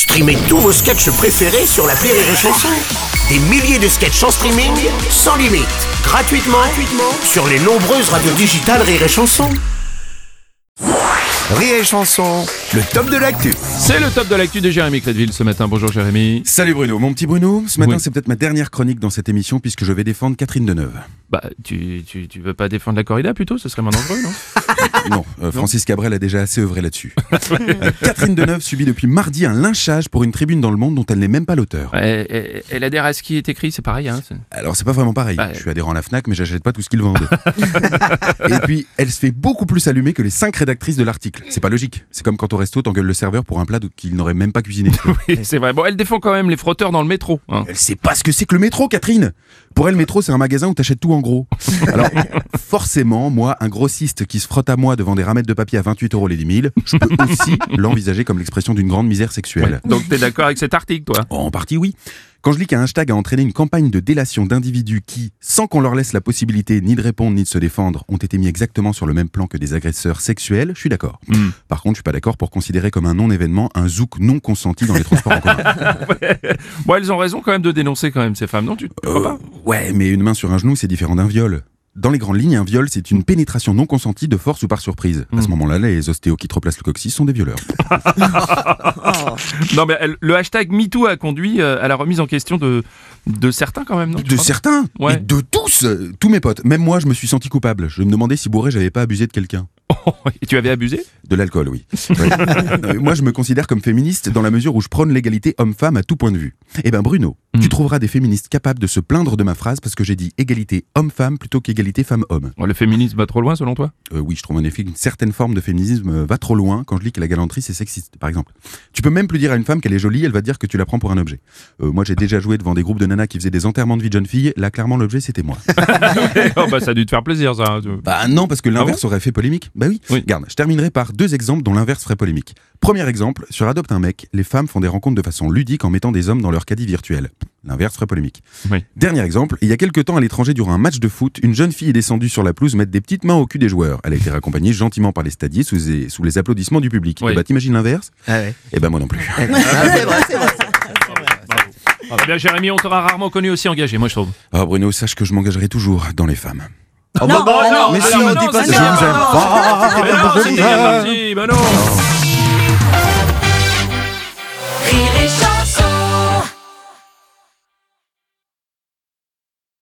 Streamez tous vos sketchs préférés sur la Rire et Chanson. Des milliers de sketchs en streaming, sans limite, gratuitement, gratuitement sur les nombreuses radios digitales Rire et Chanson. Rire et Chanson, le top de l'actu. C'est le top de l'actu de Jérémy Crédville ce matin. Bonjour Jérémy. Salut Bruno, mon petit Bruno. Ce matin, Oui. c'est peut-être ma dernière chronique dans cette émission puisque je vais défendre Catherine Deneuve. Bah, tu, tu, tu veux pas défendre la corrida plutôt? Ce serait moins dangereux, non? Non, euh, Francis Cabrel a déjà assez œuvré là-dessus. Euh, Catherine Deneuve subit depuis mardi un lynchage pour une tribune dans le monde dont elle n'est même pas l'auteur. Elle, elle- elle adhère à ce qui est écrit, c'est pareil. Hein, Alors c'est pas vraiment pareil. Je suis adhérent à la Fnac, mais j'achète pas tout ce qu'ils vendent. Et puis, elle se fait beaucoup plus allumer que les cinq rédactrices de l'article. C'est pas logique. C'est comme quand au resto, t'engueules le serveur pour un plat qu'il n'aurait même pas cuisiné. Oui, c'est vrai. Bon, elle défend quand même les frotteurs dans le métro. hein. Elle sait pas ce que c'est que le métro, Catherine. Pour elle, le métro, c'est un magasin où t'achètes tout en gros. Alors, forcément, moi, un grossiste qui se frotte à moi devant des ramettes de papier à 28 euros les 10 000, je peux aussi l'envisager comme l'expression d'une grande misère sexuelle. Donc t'es d'accord avec cet article, toi? En partie, oui. Quand je lis qu'un hashtag a entraîné une campagne de délation d'individus qui, sans qu'on leur laisse la possibilité ni de répondre ni de se défendre, ont été mis exactement sur le même plan que des agresseurs sexuels, je suis d'accord. Hmm. Par contre, je suis pas d'accord pour considérer comme un non-événement un zouk non consenti dans les transports en commun. Bon, elles ont raison quand même de dénoncer quand même ces femmes, non Tu crois pas? Euh, Ouais, mais une main sur un genou, c'est différent d'un viol. Dans les grandes lignes, un viol, c'est une pénétration non consentie de force ou par surprise. À ce Mm. moment-là, les ostéos qui te replacent le coccyx sont des violeurs. Non, mais elle- le hashtag MeToo a conduit euh, à la remise en question de, de certains quand même, non De certains Ouais. Et de tous euh, Tous mes potes. Même moi, je me suis senti coupable. Je me demandais si bourré, j'avais pas abusé de quelqu'un. Et tu avais abusé De l'alcool, oui. Ouais. Euh, moi, je me considère comme féministe dans la mesure où je prône l'égalité homme-femme à tout point de vue. Eh ben, Bruno, Tu trouveras des féministes capables de se plaindre de ma phrase parce que j'ai dit égalité homme-femme plutôt qu'égalité femme-homme. Bon, Le féminisme va trop loin selon toi? Euh, oui, je trouve en effet qu'une certaine forme de féminisme va trop loin quand je lis que la galanterie c'est sexiste, par exemple. Tu peux même plus dire à une femme qu'elle est jolie, elle va dire que tu la prends pour un objet. Euh, moi, j'ai déjà joué devant des groupes de nanas qui faisaient des enterrements de vie de jeunes filles. Là, clairement, l'objet c'était moi. oh, bah, Ça a dû te faire plaisir ça. Bah non, parce que l'inverse aurait fait polémique. Bah oui. Oui. Regarde, je terminerai par deux exemples dont l'inverse ferait polémique. Premier exemple, sur Adopte un mec, les femmes font des rencontres de façon ludique en mettant des hommes dans leur caddie virtuel. L'inverse ferait polémique. Oui. Dernier exemple, il y a quelques temps à l'étranger durant un match de foot, une jeune fille est descendue sur la pelouse mettre des petites mains au cul des joueurs. Elle a été raccompagnée gentiment par les stadiers sous les, sous les applaudissements du public. Oui. Et bah t'imagines l'inverse Ah ouais. Eh ben moi non plus. Ah, c'est vrai, c'est vrai. c'est vrai. Eh bien, Jérémy, on t'aura rarement connu aussi engagé, moi je trouve. Ah Bruno, sache que je m'engagerai toujours dans les femmes. Oh, bah, bah, non, mais mais si, non, on dit pas c'est ça. bien. Je vous aime pas.